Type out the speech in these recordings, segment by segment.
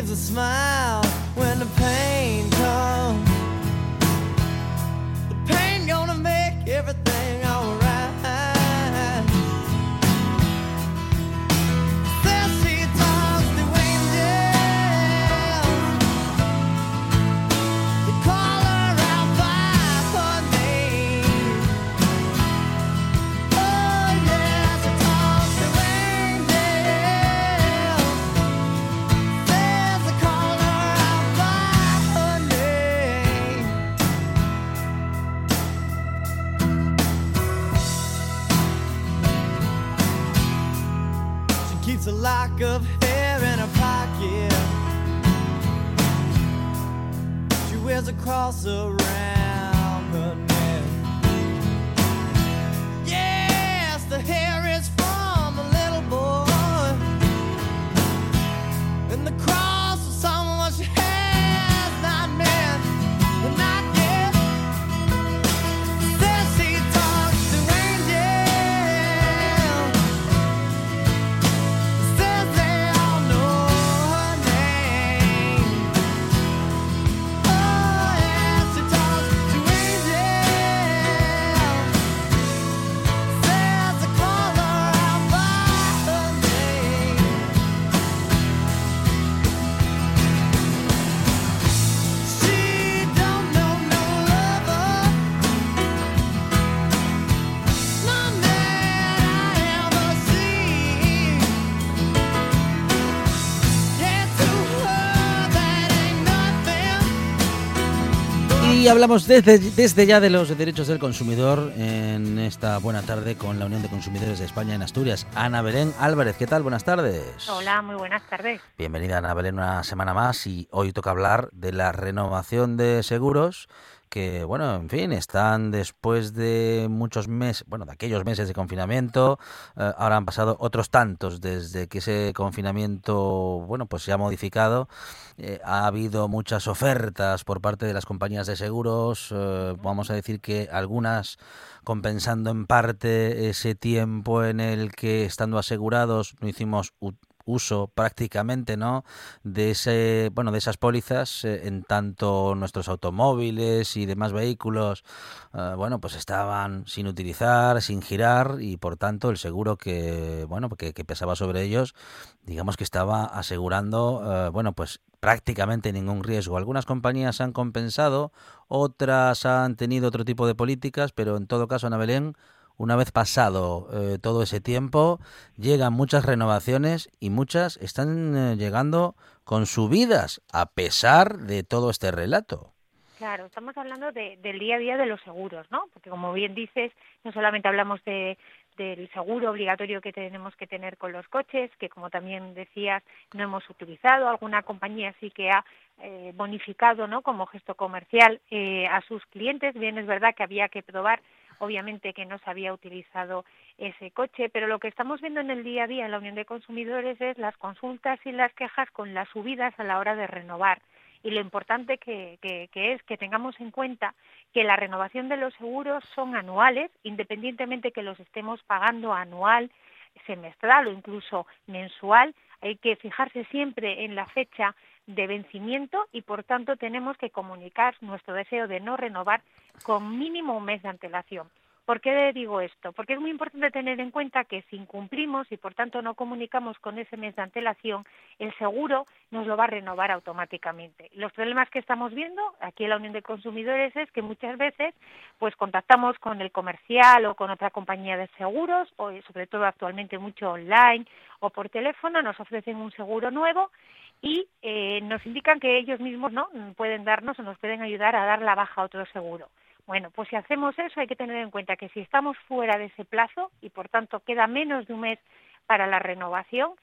Gives a smile when the pain a Y hablamos desde, desde ya de los derechos del consumidor en esta buena tarde con la Unión de Consumidores de España en Asturias. Ana Belén Álvarez, ¿qué tal? Buenas tardes. Hola, muy buenas tardes. Bienvenida Ana Belén una semana más y hoy toca hablar de la renovación de seguros que, bueno, en fin, están después de muchos meses, bueno, de aquellos meses de confinamiento, eh, ahora han pasado otros tantos desde que ese confinamiento, bueno, pues se ha modificado. Eh, ha habido muchas ofertas por parte de las compañías de seguros, eh, vamos a decir que algunas compensando en parte ese tiempo en el que estando asegurados no hicimos uso prácticamente no de ese bueno de esas pólizas eh, en tanto nuestros automóviles y demás vehículos eh, bueno pues estaban sin utilizar sin girar y por tanto el seguro que bueno que, que pesaba sobre ellos digamos que estaba asegurando eh, bueno pues prácticamente ningún riesgo. Algunas compañías han compensado otras han tenido otro tipo de políticas pero en todo caso Ana Belén una vez pasado eh, todo ese tiempo, llegan muchas renovaciones y muchas están eh, llegando con subidas, a pesar de todo este relato. Claro, estamos hablando de- del día a día de los seguros, ¿no? Porque como bien dices, no solamente hablamos de, del seguro obligatorio que tenemos que tener con los coches, que como también decías no hemos utilizado. Alguna compañía sí que ha eh, bonificado, ¿no? Como gesto comercial eh, a sus clientes. Bien es verdad que había que probar, obviamente que no se había utilizado ese coche, pero lo que estamos viendo en el día a día en la Unión de Consumidores es las consultas y las quejas con las subidas a la hora de renovar. Y lo importante que, que, que, es que tengamos en cuenta que la renovación de los seguros son anuales, independientemente que los estemos pagando anual, semestral o incluso mensual, hay que fijarse siempre en la fecha de vencimiento y por tanto tenemos que comunicar nuestro deseo de no renovar con mínimo un mes de antelación. ¿Por qué digo esto? Porque es muy importante tener en cuenta que si incumplimos y por tanto no comunicamos con ese mes de antelación, el seguro nos lo va a renovar automáticamente. Los problemas que estamos viendo aquí en la Unión de Consumidores es que muchas veces pues contactamos con el comercial o con otra compañía de seguros o sobre todo actualmente mucho online o por teléfono nos ofrecen un seguro nuevo y eh, nos indican que ellos mismos no pueden darnos o nos pueden ayudar a dar la baja a otro seguro. Bueno, pues si hacemos eso hay que tener en cuenta que si estamos fuera de ese plazo y por tanto queda menos de un mes para la renovación,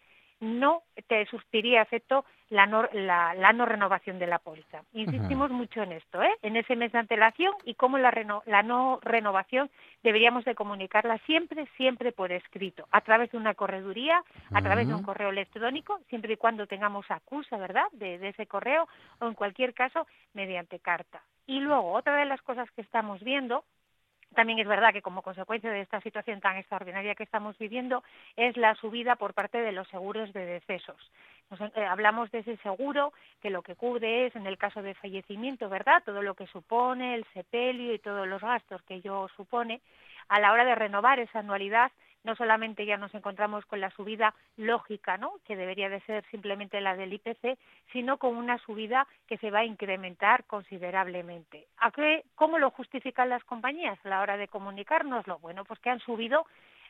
no te surtiría efecto la no, la, la no renovación de la póliza. Insistimos uh -huh. mucho en esto, ¿eh? en ese mes de antelación y cómo la, reno, la no renovación deberíamos de comunicarla siempre, siempre por escrito, a través de una correduría, a uh -huh. través de un correo electrónico, siempre y cuando tengamos acusa, ¿verdad?, de, de ese correo, o en cualquier caso, mediante carta. Y luego, otra de las cosas que estamos viendo también es verdad que como consecuencia de esta situación tan extraordinaria que estamos viviendo es la subida por parte de los seguros de decesos. Nos, eh, hablamos de ese seguro que lo que cubre es, en el caso de fallecimiento, ¿verdad? Todo lo que supone, el sepelio y todos los gastos que ello supone. A la hora de renovar esa anualidad, no solamente ya nos encontramos con la subida lógica, ¿no? que debería de ser simplemente la del IPC, sino con una subida que se va a incrementar considerablemente. ¿A qué, ¿Cómo lo justifican las compañías a la hora de comunicárnoslo? Bueno, pues que han subido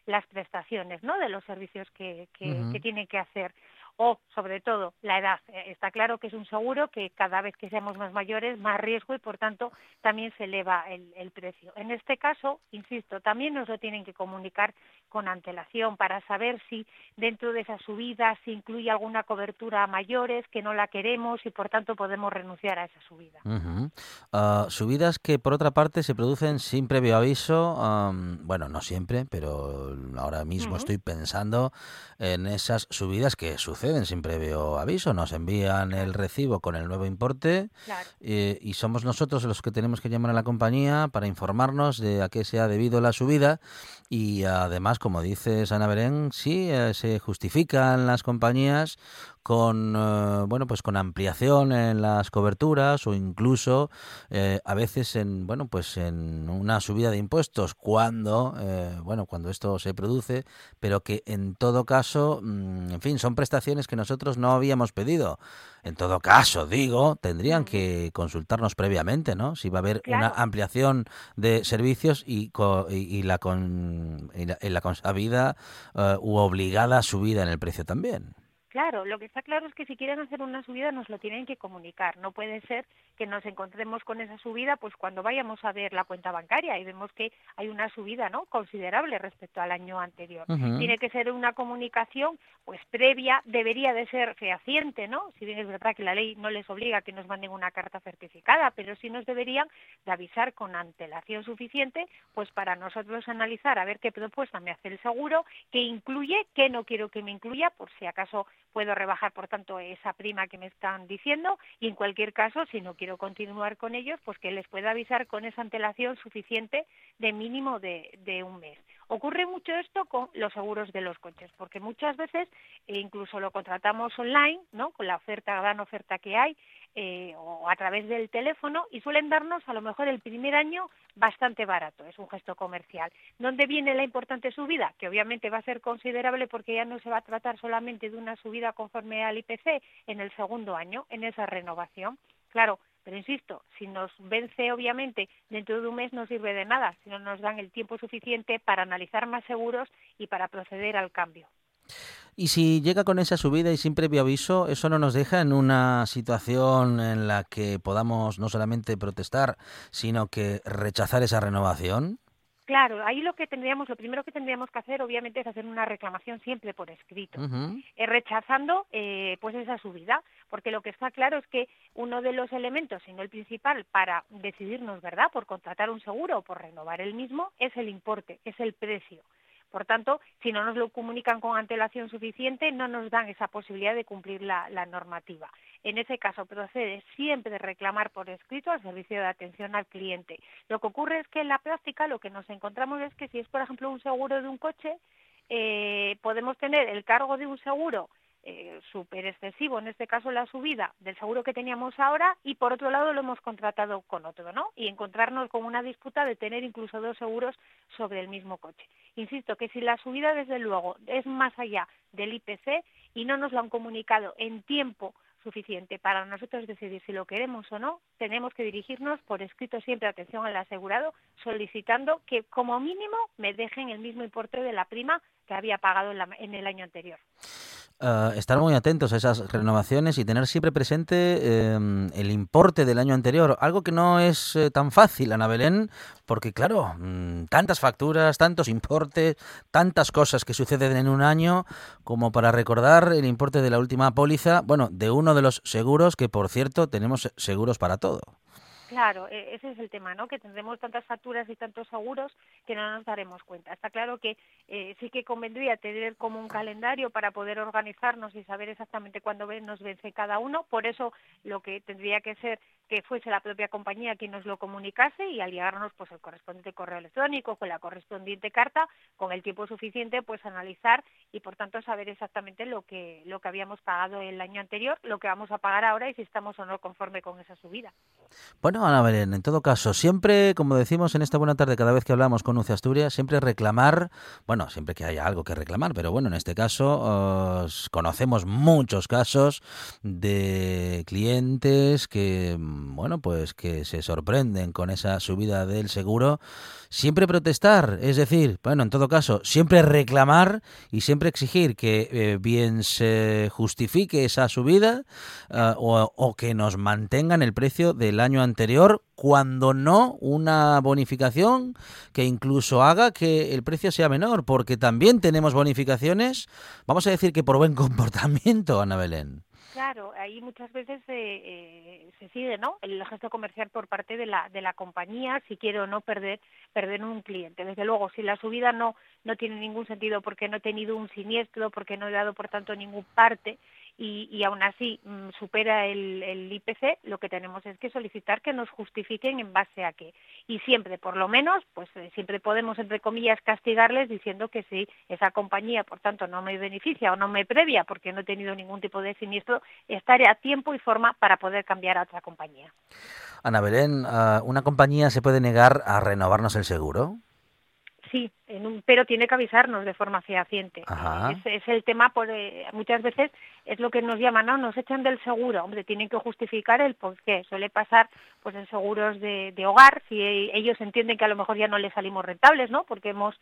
las prestaciones ¿no? de los servicios que, que, uh -huh. que tienen que hacer o, sobre todo, la edad. Está claro que es un seguro que cada vez que seamos más mayores, más riesgo y, por tanto, también se eleva el, el, precio. En este caso, insisto, también nos lo tienen que comunicar con antelación para saber si dentro de esa subida se incluye alguna cobertura a mayores que no la queremos y, por tanto, podemos renunciar a esa subida. Uh -huh. uh, subidas que, por otra parte, se producen sin previo aviso. Um, bueno, no siempre, pero ahora mismo uh -huh. estoy pensando en esas subidas que suceden suceden sin previo aviso, nos envían el recibo con el nuevo importe claro. eh, y somos nosotros los que tenemos que llamar a la compañía para informarnos de a qué se ha debido la subida y además, como dice Ana Berén, sí, eh, se justifican las compañías con eh, bueno pues con ampliación en las coberturas o incluso eh, a veces en bueno pues en una subida de impuestos cuando eh, bueno cuando esto se produce pero que en todo caso mmm, en fin son prestaciones que nosotros no habíamos pedido. En todo caso digo tendrían que consultarnos previamente no si va a haber claro. una ampliación de servicios y, y, y la con y la, y la consabida uh, u obligada subida en el precio también Claro, lo que está claro es que si quieren hacer una subida nos lo tienen que comunicar. No puede ser que nos encontremos con esa subida pues cuando vayamos a ver la cuenta bancaria y vemos que hay una subida no considerable respecto al año anterior. Uh -huh. Tiene que ser una comunicación pues previa, debería de ser fehaciente, ¿no? Si bien es verdad que la ley no les obliga a que nos manden una carta certificada, pero sí nos deberían de avisar con antelación suficiente pues para nosotros analizar a ver qué propuesta me hace el seguro, qué incluye, qué no quiero que me incluya, por si acaso puedo rebajar, por tanto, esa prima que me están diciendo y, en cualquier caso, si no quiero continuar con ellos, pues que les pueda avisar con esa antelación suficiente de mínimo de, de un mes. Ocurre mucho esto con los seguros de los coches, porque muchas veces eh, incluso lo contratamos online, ¿no? Con la oferta, gran oferta que hay, eh, o a través del teléfono, y suelen darnos a lo mejor el primer año bastante barato, es un gesto comercial. ¿Dónde viene la importante subida? Que obviamente va a ser considerable porque ya no se va a tratar solamente de una subida conforme al IPC en el segundo año, en esa renovación. Claro, pero insisto, si nos vence obviamente dentro de un mes no sirve de nada, si no nos dan el tiempo suficiente para analizar más seguros y para proceder al cambio. Y si llega con esa subida y sin previo aviso, ¿eso no nos deja en una situación en la que podamos no solamente protestar, sino que rechazar esa renovación? Claro, ahí lo que tendríamos, lo primero que tendríamos que hacer, obviamente, es hacer una reclamación siempre por escrito, eh, rechazando eh, pues esa subida, porque lo que está claro es que uno de los elementos, si no el principal, para decidirnos, ¿verdad?, por contratar un seguro o por renovar el mismo, es el importe, es el precio. Por tanto, si no nos lo comunican con antelación suficiente, no nos dan esa posibilidad de cumplir la, la normativa. En ese caso, procede siempre de reclamar por escrito al servicio de atención al cliente. Lo que ocurre es que en la práctica lo que nos encontramos es que si es, por ejemplo, un seguro de un coche, eh, podemos tener el cargo de un seguro eh, súper excesivo, en este caso la subida del seguro que teníamos ahora, y por otro lado lo hemos contratado con otro, ¿no? Y encontrarnos con una disputa de tener incluso dos seguros sobre el mismo coche. Insisto que si la subida, desde luego, es más allá del IPC y no nos lo han comunicado en tiempo suficiente para nosotros decidir si lo queremos o no, tenemos que dirigirnos por escrito siempre atención al asegurado, solicitando que como mínimo me dejen el mismo importe de la prima que había pagado en, la- en el año anterior. Ah, estar muy atentos a esas renovaciones y tener siempre presente eh, el importe del año anterior, algo que no es eh, tan fácil, Ana Belén, porque claro, mm, tantas facturas, tantos importes, tantas cosas que suceden en un año, como para recordar el importe de la última póliza, bueno, de uno de los seguros, que por cierto tenemos seguros para todo. Claro, e- ese es el tema, ¿no? Que tendremos tantas facturas y tantos seguros que no nos daremos cuenta. Está claro que eh, sí que convendría tener como un calendario para poder organizarnos y saber exactamente cuándo nos vence cada uno. Por eso lo que tendría que ser que fuese la propia compañía quien nos lo comunicase y al llegarnos pues el correspondiente correo electrónico con la correspondiente carta con el tiempo suficiente pues analizar y por tanto saber exactamente lo que lo que habíamos pagado el año anterior, lo que vamos a pagar ahora y si estamos o no conforme con esa subida. Bueno, Ana Belén, en todo caso, siempre, como decimos en esta buena tarde, cada vez que hablamos con UCE Asturias, siempre reclamar, bueno, siempre que haya algo que reclamar, pero bueno, en este caso os conocemos muchos casos de clientes que, bueno, pues que se sorprenden con esa subida del seguro. Siempre protestar, es decir, bueno, en todo caso, siempre reclamar y siempre exigir que eh, bien se justifique esa subida o, o que nos mantengan el precio del año anterior, cuando no una bonificación que incluso haga que el precio sea menor, porque también tenemos bonificaciones, vamos a decir que por buen comportamiento, Ana Belén. Claro, ahí muchas veces eh, eh, se sigue, ¿no? El gesto comercial por parte de la de la compañía, si quiere o no perder perder un cliente. Desde luego, si la subida no no tiene ningún sentido porque no he tenido un siniestro, porque no he dado por tanto ningún parte y, y aún así mm, supera el, el IPC, lo que tenemos es que solicitar que nos justifiquen en base a qué. Y siempre, por lo menos, pues eh, siempre podemos, entre comillas, castigarles diciendo que si esa compañía, por tanto, no me beneficia o no me previa porque no he tenido ningún tipo de siniestro, estaré a tiempo y forma para poder cambiar a otra compañía. Ana Belén, ah, ¿una compañía se puede negar a renovarnos el seguro? Sí, en un- pero tiene que avisarnos de forma fehaciente. Es, es el tema, por, eh, muchas veces es lo que nos llaman, no, nos echan del seguro. Hombre, tienen que justificar el por qué. Suele pasar pues en seguros de, de hogar, si ellos entienden que a lo mejor ya no les salimos rentables, ¿no? Porque hemos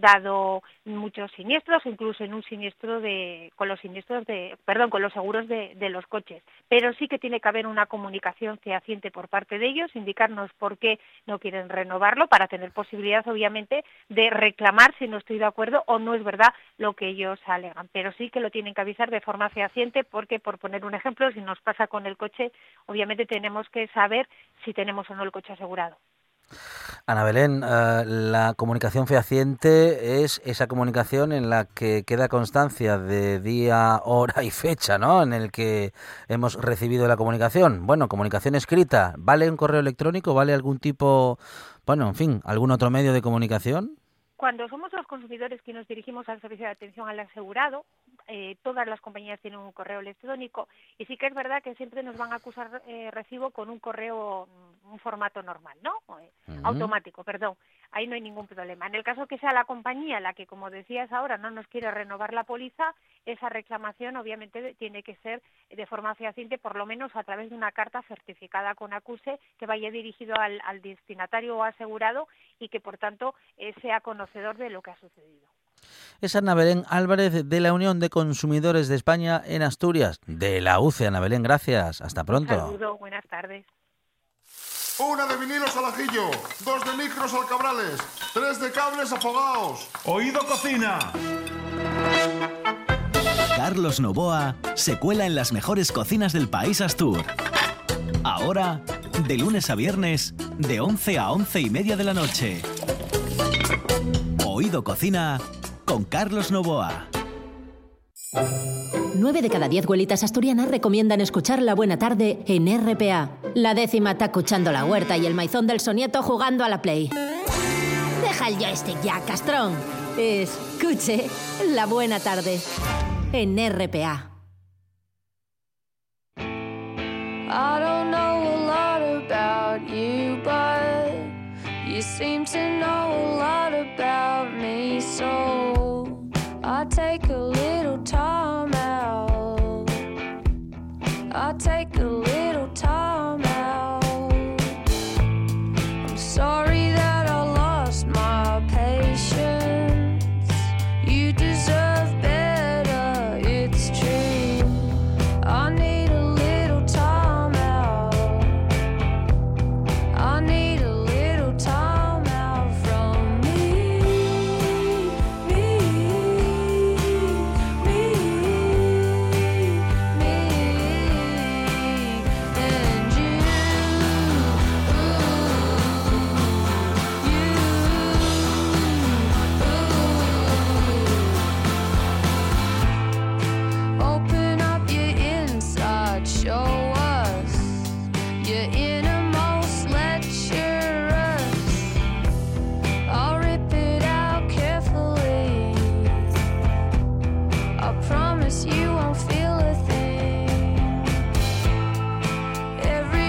dado muchos siniestros, incluso en un siniestro de, con los siniestros de, perdón, con los seguros de, de los coches. Pero sí que tiene que haber una comunicación fehaciente por parte de ellos, indicarnos por qué no quieren renovarlo para tener posibilidad, obviamente, de reclamar si no estoy de acuerdo o no es verdad lo que ellos alegan. Pero sí que lo tienen que avisar de forma fehaciente porque, por poner un ejemplo, si nos pasa con el coche, obviamente tenemos que saber si tenemos o no el coche asegurado. Ana Belén, eh, la comunicación fehaciente es esa comunicación en la que queda constancia de día, hora y fecha, ¿no? En el que hemos recibido la comunicación. Bueno, comunicación escrita, ¿vale un correo electrónico? ¿Vale algún tipo, bueno, en fin, algún otro medio de comunicación? Cuando somos los consumidores que nos dirigimos al servicio de atención al asegurado, eh, todas las compañías tienen un correo electrónico y sí que es verdad que siempre nos van a acusar eh, recibo con un correo, mm, un formato normal, ¿no? Eh, automático, perdón. Ahí no hay ningún problema. En el caso que sea la compañía la que, como decías ahora, no nos quiere renovar la póliza, esa reclamación obviamente tiene que ser de forma fehaciente, por lo menos a través de una carta certificada con acuse que vaya dirigido al, al destinatario o asegurado y que, por tanto, eh, sea conocedor de lo que ha sucedido. Es Ana Belén Álvarez de la Unión de Consumidores de España en Asturias, de la UCE. Ana Belén, gracias. Hasta pronto. Un saludo, buenas tardes. Una de vinilos al ajillo, dos de micros al cabrales, tres de cables afogados. Oído cocina. Carlos Novoa se cuela en las mejores cocinas del país Astur. Ahora, de lunes a viernes, de 11 a 11 y media de la noche. Oído Cocina con Carlos Novoa. 9 de cada 10 güelitas asturianas recomiendan escuchar La Buena Tarde en RPA. La décima está escuchando la huerta y el maizón del sonieto jugando a la Play. Deja el joystick ya, castrón. Escuche La Buena Tarde en RPA. I don't know a lot about you, but you seem to know a lot about me. So take a little time out. I take a little time out.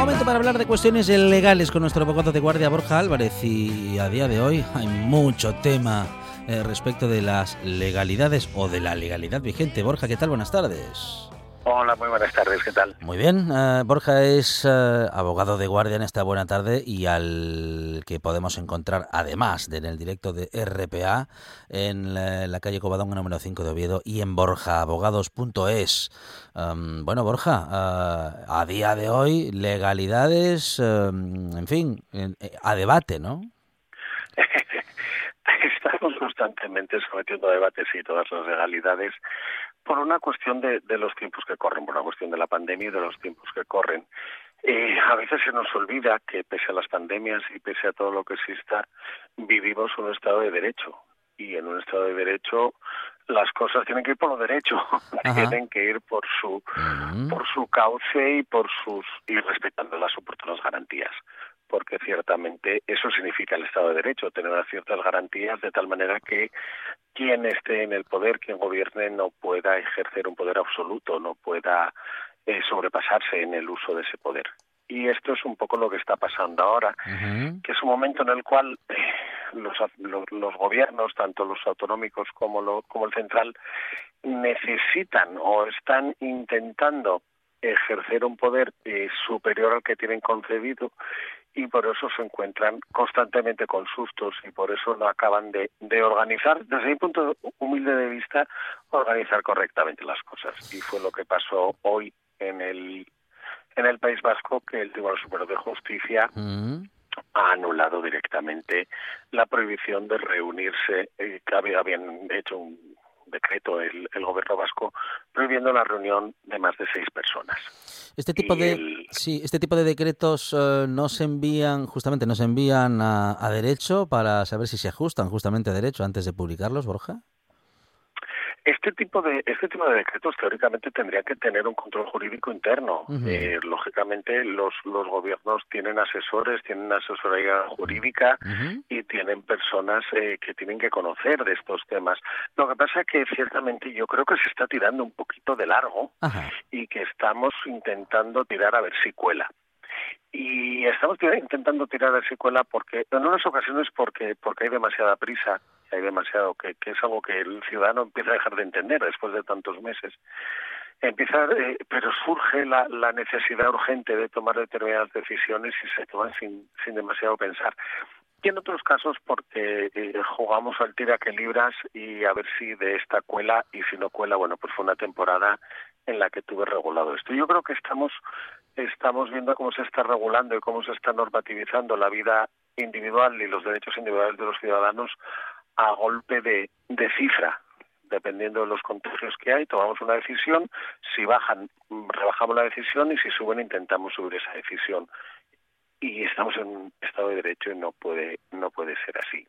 Momento para hablar de cuestiones legales con nuestro abogado de guardia Borja Álvarez y a día de hoy hay mucho tema eh, respecto de las legalidades o de la legalidad vigente. Borja, ¿qué tal? Buenas tardes. Hola, muy buenas tardes, ¿qué tal? Muy bien, eh, Borja es eh, abogado de guardia en esta buena tarde y al que podemos encontrar además de en el directo de RPA en la, la calle Covadonga número 5 de Oviedo y en borjaabogados.es. Um, bueno, Borja, eh, a día de hoy legalidades, um, en fin, a debate, ¿no? Estamos constantemente sometiendo a debates y todas las legalidades por una cuestión de, de los tiempos que corren, por una cuestión de la pandemia y de los tiempos que corren. Eh, a veces se nos olvida que pese a las pandemias y pese a todo lo que exista, vivimos un Estado de Derecho. Y en un Estado de Derecho las cosas tienen que ir por lo derecho, tienen que ir por su por su cauce y por sus y respetando las oportunas garantías porque ciertamente eso significa el Estado de Derecho, tener unas ciertas garantías de tal manera que quien esté en el poder, quien gobierne, no pueda ejercer un poder absoluto, no pueda eh, sobrepasarse en el uso de ese poder. Y esto es un poco lo que está pasando ahora, que es un momento en el cual eh, los, los, los gobiernos, tanto los autonómicos como, lo, como el central, necesitan o están intentando ejercer un poder eh, superior al que tienen concebido y por eso se encuentran constantemente con sustos y por eso no acaban de, de organizar, desde mi punto humilde de vista, organizar correctamente las cosas. Y fue lo que pasó hoy en el en el País Vasco que el Tribunal Superior de Justicia Mm. ha anulado directamente la prohibición de reunirse, eh, que había- habían hecho un decreto el, el gobierno vasco prohibiendo la reunión de más de seis personas. Este tipo Y de el- sí, este tipo de decretos eh, no se envían justamente no se envían a, a derecho para saber si se ajustan justamente a derecho antes de publicarlos, Borja. Este tipo de este tipo de decretos teóricamente tendrían que tener un control jurídico interno. Eh, lógicamente los los gobiernos tienen asesores, tienen asesoría jurídica y tienen personas eh, que tienen que conocer de estos temas. Lo que pasa es que ciertamente yo creo que se está tirando un poquito de largo y que estamos intentando tirar a ver si cuela. Y estamos intentando tirar a ver si cuela porque en unas ocasiones porque porque hay demasiada prisa, hay demasiado que, que es algo que el ciudadano empieza a dejar de entender después de tantos meses. Empieza, eh, pero surge la, la necesidad urgente de tomar determinadas decisiones y se toman sin, sin demasiado pensar. Y en otros casos porque eh, jugamos al tira que libras y a ver si de esta cuela y si no cuela, bueno, pues fue una temporada en la que tuve regulado esto. Yo creo que estamos estamos viendo cómo se está regulando y cómo se está normativizando la vida individual y los derechos individuales de los ciudadanos a golpe de, de cifra. Dependiendo de los contagios que hay, tomamos una decisión. Si bajan, rebajamos la decisión y si suben, intentamos subir esa decisión. Y estamos en un Estado de Derecho y no puede, no puede ser así.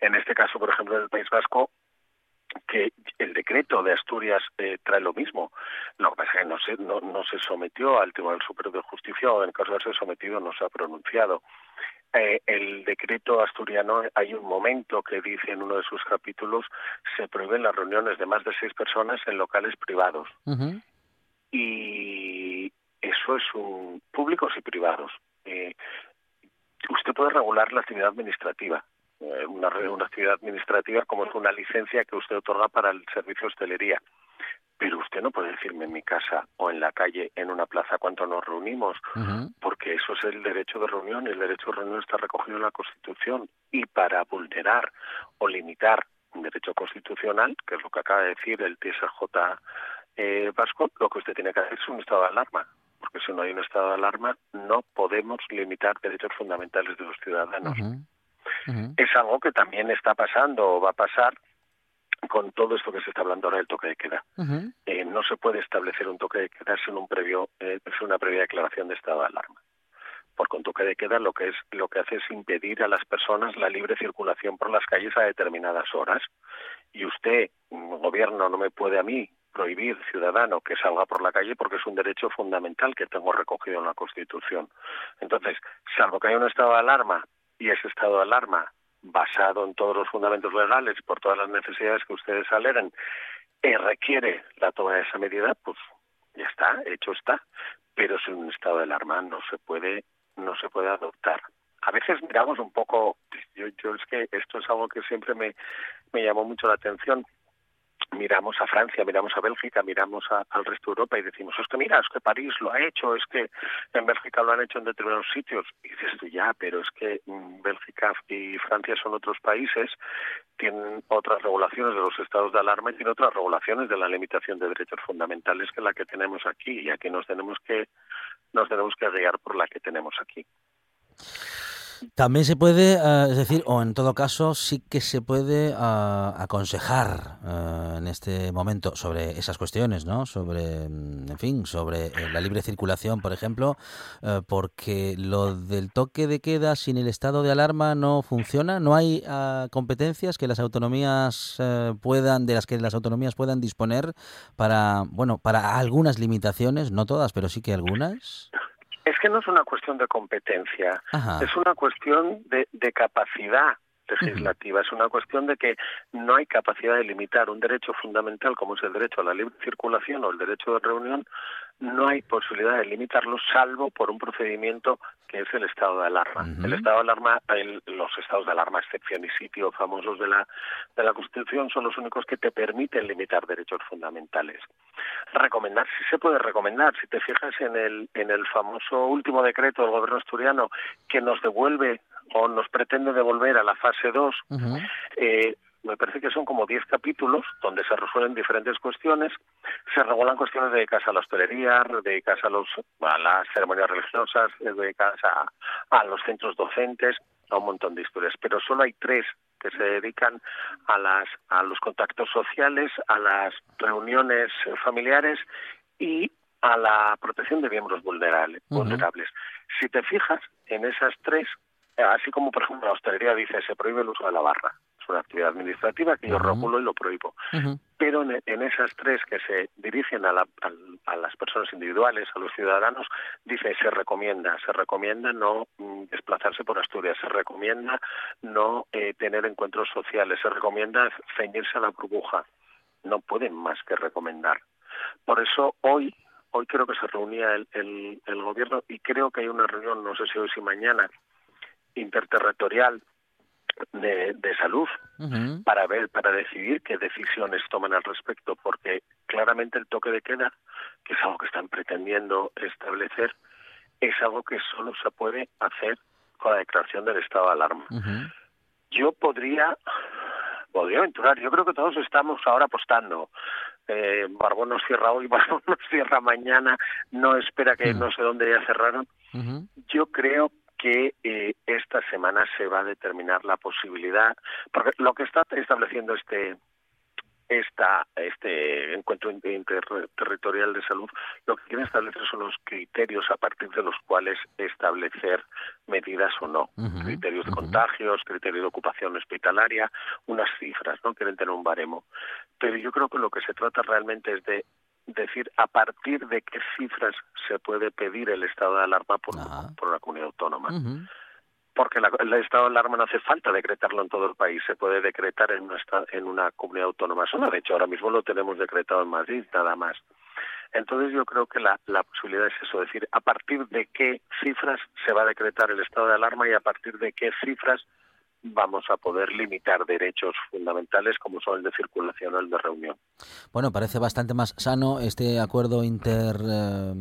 En este caso, por ejemplo, en el País Vasco, que el decreto de Asturias eh, trae lo mismo. Lo que pasa es que no se, no, no se sometió al Tribunal Superior de Justicia o en el caso de ser sometido no se ha pronunciado. Eh, el decreto asturiano, hay un momento que dice en uno de sus capítulos, se prohíben las reuniones de más de seis personas en locales privados. Y eso es un públicos y privados. Eh, usted puede regular la actividad administrativa, eh, una, re- una actividad administrativa como es una licencia que usted otorga para el servicio de hostelería. Pero usted no puede decirme en mi casa o en la calle, en una plaza, cuánto nos reunimos, porque eso es el derecho de reunión y el derecho de reunión está recogido en la Constitución. Y para vulnerar o limitar un derecho constitucional, que es lo que acaba de decir el TSJ eh, vasco, lo que usted tiene que hacer es un estado de alarma. Porque si no hay un estado de alarma, no podemos limitar derechos fundamentales de los ciudadanos. Es algo que también está pasando o va a pasar con todo esto que se está hablando ahora del toque de queda. Eh, no se puede establecer un toque de queda sin un previo, eh, sin una previa declaración de estado de alarma. Porque un toque de queda lo que es lo que hace es impedir a las personas la libre circulación por las calles a determinadas horas. Y usted, gobierno, no me puede a mí prohibir, ciudadano, que salga por la calle porque es un derecho fundamental que tengo recogido en la Constitución. Entonces, salvo que haya un estado de alarma y ese estado de alarma basado en todos los fundamentos legales por todas las necesidades que ustedes aleguen eh, requiere la toma de esa medida, pues ya está, hecho está. Pero sin un estado de alarma no se puede, no se puede adoptar. A veces miramos un poco, yo, yo es que esto es algo que siempre me, me llamó mucho la atención. Miramos a Francia, miramos a Bélgica, miramos a- al resto de Europa y decimos, es que mira, es que París lo ha hecho, es que en Bélgica lo han hecho en determinados sitios. Y dices ya, pero es que mm, Bélgica y Francia son otros países, tienen otras regulaciones de los estados de alarma y tienen otras regulaciones de la limitación de derechos fundamentales que la que tenemos aquí. Y aquí nos tenemos que nos tenemos que guiar por la que tenemos aquí. También se puede, eh, es decir, o en todo caso sí que se puede ah, aconsejar eh, en este momento sobre esas cuestiones, ¿no? Sobre, mm, en fin, sobre la libre circulación, por ejemplo, porque lo del toque de queda sin el estado de alarma no funciona, no hay competencias que las autonomías puedan, de las que las autonomías puedan disponer para, bueno, para algunas limitaciones, no todas, pero sí que algunas. Es que no es una cuestión de competencia, Ajá. es una cuestión de, de capacidad legislativa, es una cuestión de que no hay capacidad de limitar un derecho fundamental como es el derecho a la libre circulación o el derecho de reunión, no hay posibilidad de limitarlo salvo por un procedimiento que es el estado de alarma. El estado de alarma, el- los estados de alarma, excepción y sitio famosos de la, de la Constitución son los únicos que te permiten limitar derechos fundamentales. Recomendar, sí se puede recomendar. Si te fijas en el, en el famoso último decreto del gobierno asturiano que nos devuelve o nos pretende devolver a la fase 2, Ujú. eh, me parece que son como 10 capítulos donde se resuelven diferentes cuestiones, se regulan cuestiones dedicadas a la hostelería, dedicadas a, los, a las ceremonias religiosas, dedicadas a, a los centros docentes, a un montón de historias, pero solo hay tres que se dedican a las a los contactos sociales, a las reuniones familiares y a la protección de miembros vulnerables. Vulnerables. Si te fijas en esas tres, así como por ejemplo la hostelería dice se prohíbe el uso de la barra, es una actividad administrativa que yo Ujú. regulo y lo prohíbo pero en, en esas tres que se dirigen a, la- al- a las personas individuales, a los ciudadanos, dice se recomienda, se recomienda no mm, desplazarse por Asturias, se recomienda no eh, tener encuentros sociales, se recomienda ceñirse a la burbuja. No pueden más que recomendar. Por eso hoy, hoy creo que se reunía el, el, el gobierno y creo que hay una reunión, no sé si hoy si mañana, interterritorial de, de salud para ver, para decidir qué decisiones toman al respecto, porque claramente el toque de queda, que es algo que están pretendiendo establecer, es algo que solo se puede hacer con la declaración del estado de alarma. Yo podría, podría aventurar, yo creo que todos estamos ahora apostando. Eh, Barbón nos cierra hoy, Barbón nos cierra mañana, no espera que no sé dónde ya cerraron. Yo creo que eh, esta semana se va a determinar la posibilidad, porque lo que está estableciendo este esta, este encuentro interterritorial de salud, lo que quiere establecer son los criterios a partir de los cuales establecer medidas o no. Criterios de contagios, criterios de ocupación hospitalaria, unas cifras, ¿no? Quieren tener un baremo. Pero yo creo que lo que se trata realmente es de decir a partir de qué cifras se puede pedir el estado de alarma por, por una comunidad autónoma porque la- el estado de alarma no hace falta decretarlo en todo el país, se puede decretar en una, en una comunidad autónoma sola. De hecho, ahora mismo lo tenemos decretado en Madrid, nada más. Entonces, yo creo que la, la posibilidad es eso, decir, a partir de qué cifras se va a decretar el estado de alarma y a partir de qué cifras vamos a poder limitar derechos fundamentales como son el de circulación o el de reunión. Bueno, parece bastante más sano este acuerdo eh,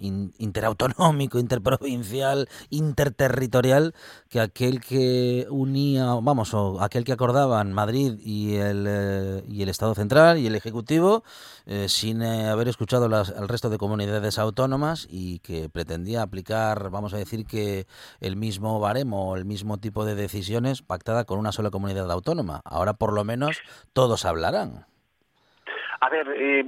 in- interautonómico, interprovincial, interterritorial, que aquel que unía, vamos, o aquel que acordaban Madrid y el, eh, y el Estado Central y el Ejecutivo, eh, sin haber escuchado las, al resto de comunidades autónomas y que pretendía aplicar, vamos a decir que el mismo baremo, el mismo tipo de decisiones pactada con una sola comunidad autónoma. Ahora por lo menos todos hablarán. A ver, eh,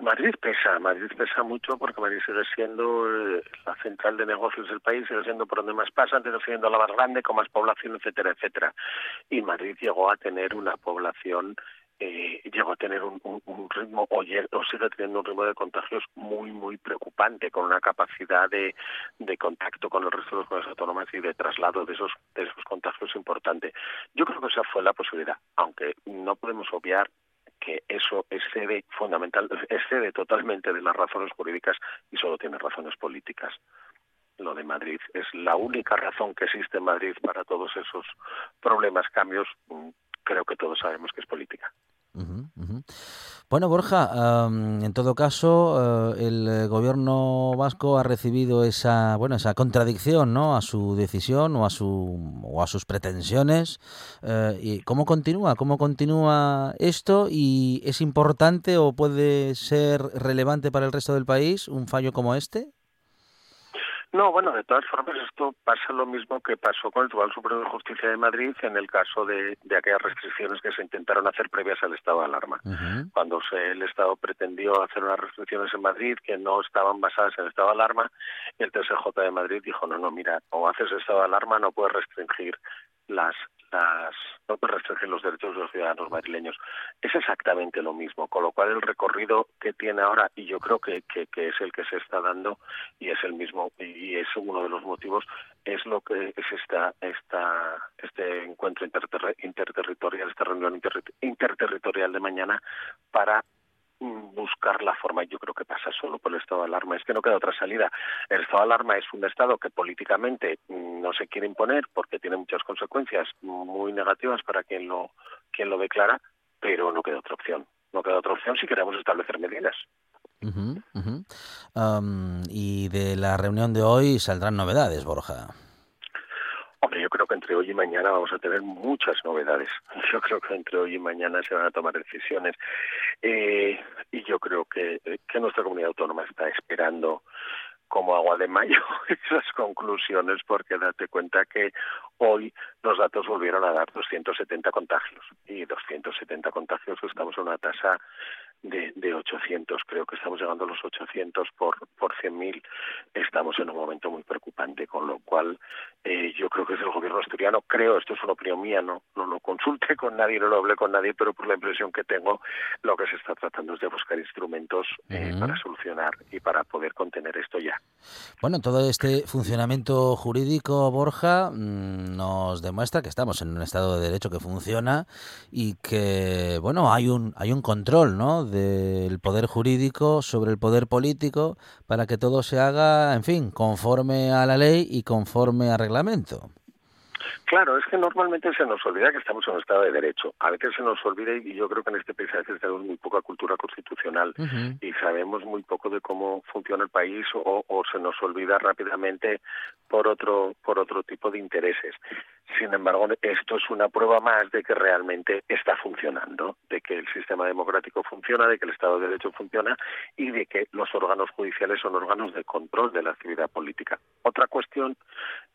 Madrid pesa, Madrid pesa mucho porque Madrid sigue siendo eh, la central de negocios del país, sigue siendo por donde más pasa, sigue siendo la más grande, con más población, etcétera, etcétera. Y Madrid llegó a tener una población, eh, llegó a tener un, un- ritmo, o, o sigue teniendo un ritmo de contagios muy, muy preocupante, con una capacidad de, de contacto con el resto de las comunidades autónomas y de traslado de esos, de esos contagios importante. Yo creo que esa fue la posibilidad, aunque no podemos obviar que eso excede fundamental, excede totalmente de las razones jurídicas y solo tiene razones políticas. Lo de Madrid es la única razón que existe en Madrid para todos esos problemas, cambios. mm, Creo que todos sabemos que es política. Bueno, Borja, en todo caso, eh, el gobierno vasco ha recibido esa, bueno, esa contradicción, ¿no? A su decisión o a su o a sus pretensiones. Eh, ¿Y cómo continúa? ¿Cómo continúa esto? ¿Y es importante o puede ser relevante para el resto del país un fallo como este? No, bueno, de todas formas esto pasa lo mismo que pasó con el Tribunal Supremo de Justicia de Madrid en el caso de, de aquellas restricciones que se intentaron hacer previas al estado de alarma. Cuando se- el Estado pretendió hacer unas restricciones en Madrid que no estaban basadas en el estado de alarma, el TSJ de Madrid dijo, no, no, mira, o haces estado de alarma no puedes restringir las las no puedes restringir los derechos de los ciudadanos madrileños. Es exactamente lo mismo, con lo cual el recorrido que tiene ahora, y yo creo que, que, es el que se está dando, y es el mismo, y es uno de los motivos, es lo que es esta, esta este encuentro interterri- interterritorial, esta reunión interterri- interterritorial de mañana para buscar la forma. Yo creo que pasa solo por el estado de alarma. Es que no queda otra salida. El estado de alarma es un estado que políticamente mm, no se quiere imponer porque tiene muchas consecuencias muy negativas para quien lo quien lo declara, pero no queda otra opción. No queda otra opción si queremos establecer medidas. y de la reunión de hoy saldrán novedades, Borja. Hombre, yo creo que entre hoy y mañana vamos a tener muchas novedades. Yo creo que entre hoy y mañana se van a tomar decisiones. Eh, y yo creo que, que nuestra comunidad autónoma está esperando como agua de mayo esas conclusiones porque date cuenta que hoy los datos volvieron a dar 270 contagios y 270 contagios estamos en una tasa de, de 800 creo que estamos llegando a los 800 por por 100.000 estamos en un momento muy preocupante con lo cual eh, yo creo que es el gobierno asturiano. Creo esto es una opinión mía no no lo consulte con nadie no lo hablé con nadie pero por la impresión que tengo lo que se está tratando es de buscar instrumentos eh, para solucionar y para poder contener esto ya. Bueno, todo este funcionamiento jurídico, Borja, mm, nos demuestra que estamos en un Estado de Derecho que funciona y que, bueno, hay un, hay un control, ¿no?, del poder jurídico sobre el poder político para que todo se haga, en fin, conforme a la ley y conforme al reglamento. Claro, es que normalmente se nos olvida que estamos en un Estado de Derecho. A veces se nos olvida, y yo creo que en este país a veces tenemos muy poca cultura constitucional y sabemos muy poco de cómo funciona el país o, o se nos olvida rápidamente por otro, por otro tipo de intereses. Sin embargo, esto es una prueba más de que realmente está funcionando, de que el sistema democrático funciona, de que el Estado de Derecho funciona y de que los órganos judiciales son órganos de control de la actividad política. Otra cuestión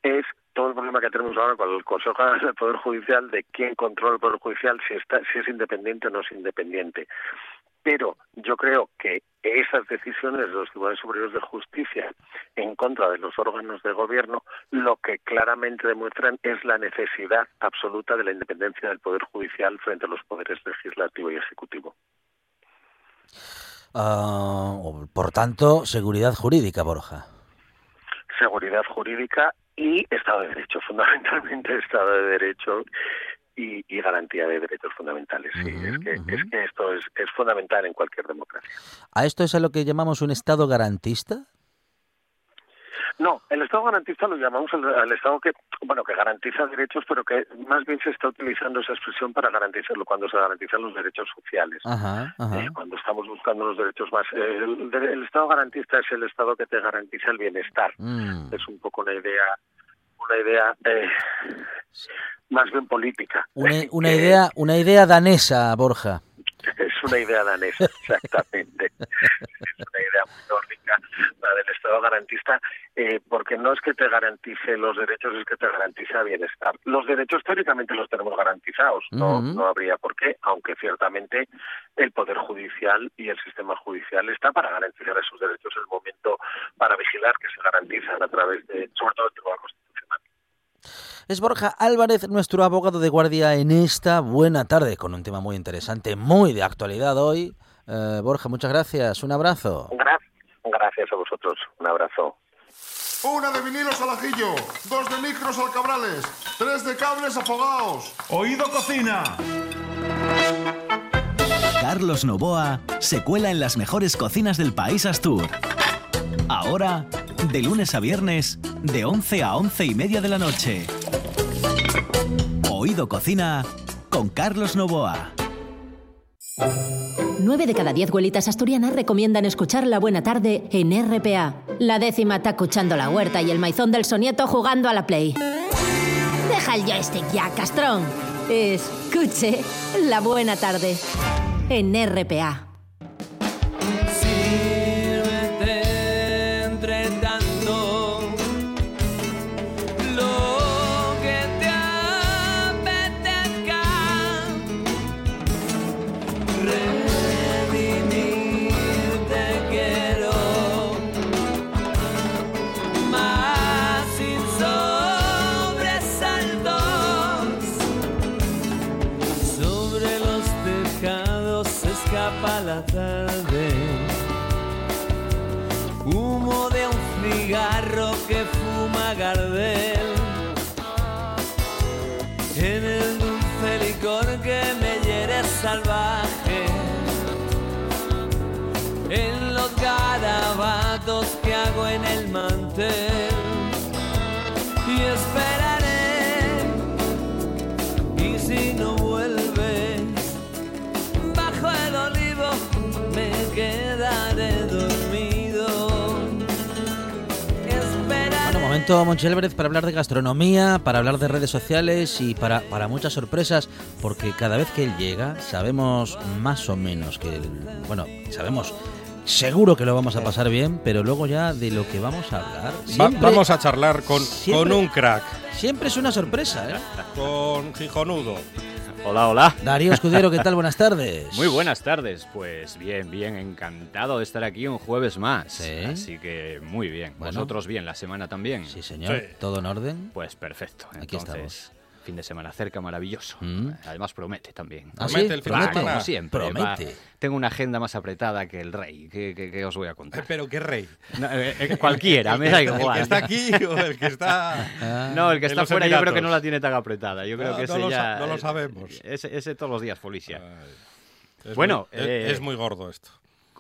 es todo el problema que tenemos ahora con el Consejo del Poder Judicial de quién controla el Poder Judicial, si, está, si es independiente o no es independiente. Pero yo creo que esas decisiones de los tribunales superiores de justicia en contra de los órganos de gobierno lo que claramente demuestran es la necesidad absoluta de la independencia del Poder Judicial frente a los poderes legislativo y ejecutivo. O- por tanto, seguridad jurídica, Borja. seguridad jurídica y Estado de Derecho, fundamentalmente Estado de Derecho y, y garantía de derechos fundamentales. Sí, es, que, ujú. es que esto es, es fundamental en cualquier democracia. ¿A esto es a lo que llamamos un Estado garantista? No, el Estado garantista lo llamamos el, el Estado que, bueno, que garantiza derechos, pero que más bien se está utilizando esa expresión para garantizarlo cuando se garantizan los derechos sociales. Ajá, ajá. Eh, cuando estamos buscando los derechos más. eh, el, el Estado garantista es el Estado que te garantiza el bienestar. Mm. es un poco una idea una idea eh, más bien política. Una, idea, una idea danesa, Borja. es una idea danesa exactamente. Es una idea muy nórdica la del Estado garantista eh, porque no es que te garantice los derechos es que te garantiza bienestar. Los derechos teóricamente los tenemos garantizados no no habría por qué aunque ciertamente el poder judicial y el sistema judicial está para garantizar esos derechos. En el momento para vigilar que se garantizan a través de sobre todo el Tribunal Constitucional Es Borja Álvarez, nuestro abogado de guardia en esta buena tarde, con un tema muy interesante, muy de actualidad hoy. Eh, Borja, muchas gracias. Un abrazo. Gra- Gracias a vosotros. Un abrazo. Una de vinilos al ajillo, dos de micros al cabrales, tres de cables afogados. Oído Cocina. Carlos Novoa se cuela en las mejores cocinas del país Astur. Ahora, de lunes a viernes, de 11 a 11 y media de la noche. Oído Cocina con Carlos Novoa. 9 de cada 10 abuelitas asturianas recomiendan escuchar La Buena Tarde en RPA. La décima está escuchando la huerta y el maizón del sonieto jugando a la Play. Deja el joystick ya, castrón. Escuche La Buena Tarde en RPA. Que hago en el mantel. Y esperaré. Y si no vuelves, bajo el olivo me quedaré dormido. Esperaré. Bueno, momento, Monchi Álvarez, para hablar de gastronomía, para hablar de redes sociales y para, para muchas sorpresas, porque cada vez que él llega sabemos más o menos que, bueno, sabemos seguro que lo vamos a pasar bien, pero luego ya de lo que vamos a hablar. Va- vamos a charlar con, siempre- con un crack, Siempre es una sorpresa, ¿eh? con Gijonudo. Hola, hola. Darío Escudero, ¿qué tal? Buenas tardes. Muy buenas tardes. Pues bien, bien, encantado de estar aquí un jueves más. Sí. Así que muy bien. Bueno. ¿Vosotros bien la semana también? Sí, señor. Sí. ¿Todo en orden? Pues perfecto. Aquí Entonces, fin de semana cerca, maravilloso. Mm. Además promete también. ¿Ah, Promete sí? el fin de Claro, semana. como siempre. va. Promete. Tengo una agenda más apretada que el rey. ¿Qué, qué- qué os voy a contar? Pero qué rey. No, eh, eh, cualquiera, me da El igual. que está aquí o el que está. Ah, No, el que está fuera yo creo que no la tiene tan apretada. Yo creo No, que no ese lo no lo sabemos. Ese, ese todos los días, Felicia. Es Bueno, muy, eh, es muy gordo esto.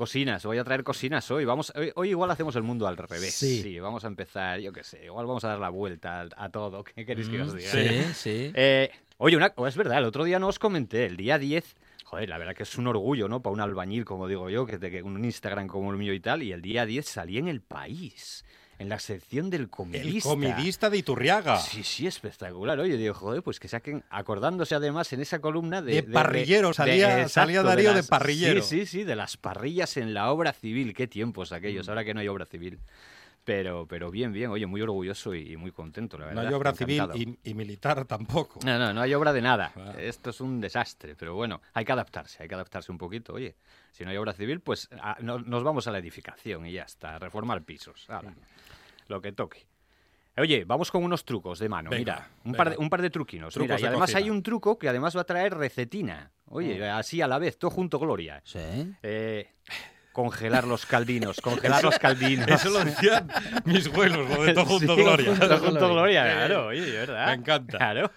Cocinas, voy a traer cocinas hoy. Vamos, hoy, hoy igual hacemos el mundo al revés. Sí. vamos a empezar, yo qué sé, igual vamos a dar la vuelta a, a todo. ¿Qué queréis que os diga? Sí, sí. Eh, oye, una, oh, es verdad, el otro día no os comenté, el día 10, joder, la verdad que es un orgullo, ¿no? Para un albañil, como digo yo, que de un Instagram como el mío y tal, y el día 10 salí en el país, en la sección del El comidista. comidista de Iturriaga. Sí, sí, espectacular. Oye, digo, joder, pues que saquen, acordándose además en esa columna de... De parrillero, salía- salía Darío de parrillero. Sí, sí, sí, de las parrillas en la obra civil. Qué tiempos aquellos, Mm. ahora que no hay obra civil. Pero, pero bien, bien, oye, muy orgulloso y, y muy contento, la No verdad. hay obra civil y, y militar tampoco. No, no, no hay obra de nada. Ah. Esto es un desastre, pero bueno, hay que adaptarse, hay que adaptarse un poquito. Oye, si no hay obra civil, pues a- no- nos vamos a la edificación y ya está, a reformar pisos. Hala, lo que toque. Oye, vamos con unos trucos de mano. Venga, Mira, un par, de, un par de truquinos. Mira, y de además hay un truco que además va a traer recetina. Oye, así a la vez, todo junto, Gloria. Sí. Eh, congelar los caldinos, congelar los caldinos. Eso lo decían mis vuelos, lo de todo junto Sí, Gloria. Todo junto Gloria, claro, oye, ¿verdad? Me encanta. Claro.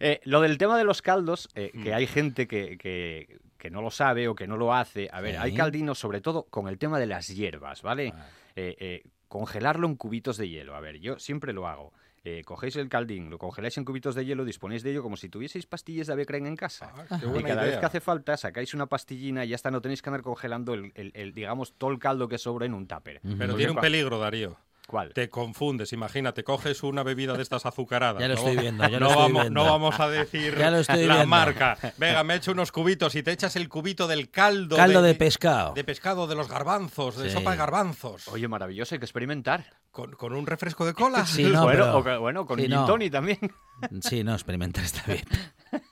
Eh, lo del tema de los caldos, eh, Mm. que hay gente que, que- que no lo sabe o que no lo hace. A ver, Sí. hay caldinos sobre todo con el tema de las hierbas, ¿vale? Ah. Eh, congelarlo en cubitos de hielo. A ver, yo siempre lo hago. Eh, cogéis el caldín, lo congeláis en cubitos de hielo, disponéis de ello como si tuvieseis pastillas de Becren en casa. Ah, Y cada vez idea. que hace falta, sacáis una pastillina y ya está, no tenéis que andar congelando el, el- el, digamos, todo el caldo que sobra en un tupper. Pero Porque tiene un peligro, Darío. ¿Cuál? Te confundes, imagínate, coges una bebida de estas azucaradas. Ya lo no, estoy viendo, ya lo no estoy vamos, viendo. No vamos a decir Ya lo estoy la viendo. marca. Venga, me echo unos cubitos y te echas el cubito del caldo. Caldo de pescado. De pescado, de los garbanzos, de Sí. sopa de garbanzos. Oye, maravilloso, hay que experimentar. Con, con un refresco de cola. Sí, no, bueno, pero- o bueno, con sí, gin no. tonic también. Sí, no, experimentar está bien.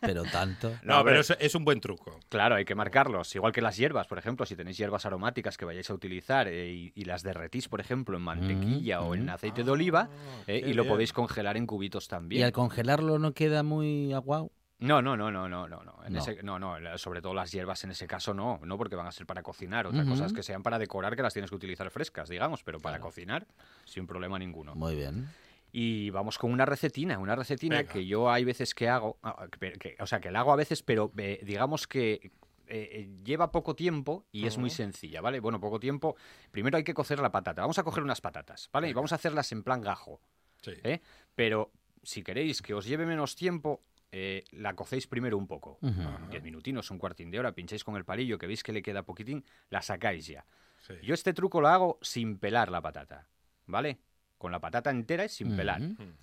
Pero tanto. No, No, pero es, es un buen truco. Claro, hay que marcarlos. Igual que las hierbas, por ejemplo, si tenéis hierbas aromáticas que vayáis a utilizar eh, y, y las derretís, por ejemplo, en mantequilla o en aceite de oliva, eh, qué y lo bien. podéis congelar en cubitos ¿Y también. al congelarlo no queda muy aguado? No, no, no, no, no, no, no. En No. ese- no, sobre todo las hierbas en ese caso no, no porque van a ser para cocinar. Otra Ujú. cosa es que sean para decorar que las tienes que utilizar frescas, digamos, pero para cocinar sin problema ninguno. Muy bien. Y vamos con una recetina, una recetina Venga. que yo hay veces que hago, ah, que- que- o sea, que la hago a veces, pero eh, digamos que eh, eh, lleva poco tiempo y es muy sencilla, ¿vale? Bueno, poco tiempo. Primero hay que cocer la patata. Vamos a coger unas patatas, ¿vale? Y vamos a hacerlas en plan gajo, Sí. ¿eh? Pero si queréis que os lleve menos tiempo, eh, la cocéis primero un poco. Ujú. Diez minutinos, un cuartín de hora, pincháis con el palillo, que veis que le queda poquitín, la sacáis ya. sí. Yo este truco lo hago sin pelar la patata, ¿vale? Con la patata entera y sin pelar.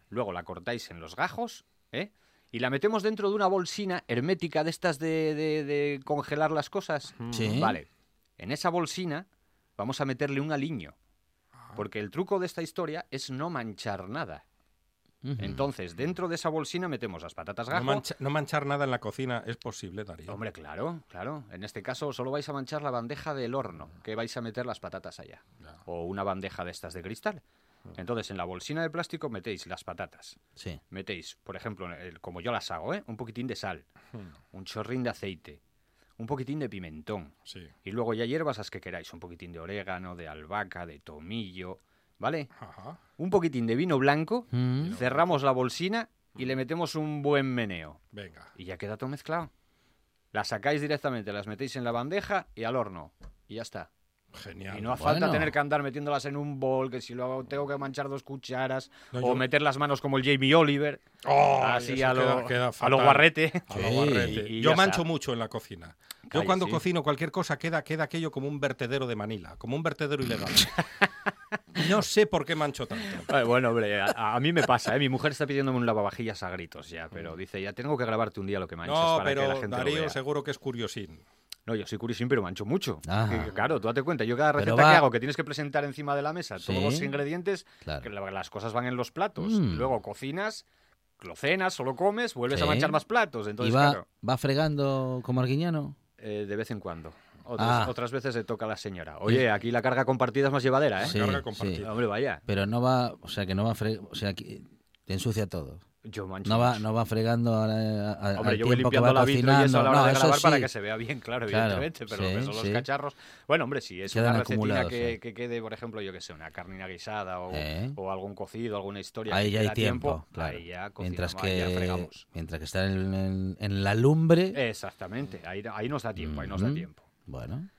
Luego la cortáis en los gajos, ¿eh? Y la metemos dentro de una bolsina hermética de estas de, de- de congelar las cosas. Sí. Vale. En esa bolsina vamos a meterle un aliño. Porque el truco de esta historia es no manchar nada. Entonces, dentro de esa bolsina metemos las patatas No, gajo. mancha- no manchar nada en la cocina es posible, Darío. Hombre, claro, claro. En este caso solo vais a manchar la bandeja del horno, que vais a meter las patatas allá. O una bandeja de estas de cristal. Entonces, en la bolsina de plástico metéis las patatas. Sí. Metéis, por ejemplo, el- como yo las hago, ¿eh? un poquitín de sal, un chorrín de aceite, un poquitín de pimentón. Sí. Y luego ya hierbas las que queráis, un poquitín de orégano, de albahaca, de tomillo, ¿vale? Ajá. Un poquitín de vino blanco, Mm. cerramos la bolsina y le metemos un buen meneo. Venga. Y ya queda todo mezclado. Las sacáis directamente, las metéis en la bandeja y al horno. Y ya está. Genial. Y no hace Bueno. falta tener que andar metiéndolas en un bol, que si luego tengo que manchar dos cucharas, No, o yo- meter las manos como el Jamie Oliver, Oh, así a lo, queda- queda a lo guarrete. A lo Sí. guarrete. Y- y Yo mancho está. mucho en la cocina. Yo cuando sí. cocino cualquier cosa queda, queda aquello como un vertedero de Manila, como un vertedero ilegal. no sé por qué mancho tanto. Eh, Bueno, hombre, a, a mí me pasa, ¿eh? Mi mujer está pidiéndome un lavavajillas a gritos ya, pero dice, ya tengo que grabarte un día lo que manchas No, para que la pero gente lo Darío vea. seguro que es curiosín. No, yo soy curiosín, pero mancho mucho. Ah. Que, claro, tú date cuenta, yo cada receta va- que hago que tienes que presentar encima de la mesa Sí. todos los ingredientes, Claro. que la- las cosas van en los platos. Mm. Luego cocinas, lo cenas, solo comes, vuelves a manchar más platos. ¿Y Entonces, va, claro, va fregando como arguiñano? eh, de vez en cuando. Otras, Ah. otras veces le toca a la señora. Oye, aquí la carga compartida es más llevadera, ¿eh? Sí, carga sí. compartida. Hombre, vaya. Pero no va, o sea, que no va fre- o sea, que te ensucia todo. Yo mancho No va, mucho. no va fregando a, a- a- Hombre, al yo voy tiempo que limpiando va la vitro y eso a la hora No, de eso grabar para sí. que se vea bien, claro, Claro, evidentemente, pero sí, lo que son los sí. cacharros... Bueno, hombre, si es Quedan una recetina que, sí. que quede, por ejemplo, yo que sé, una carnina guisada o, Eh. o algún cocido, alguna historia Ahí que ya hay queda tiempo, claro. ahí ya mientras ya que fregamos. mientras que está en, en- en la lumbre, Exactamente, ahí, ahí nos da tiempo, ahí nos da Ujú. tiempo. bueno,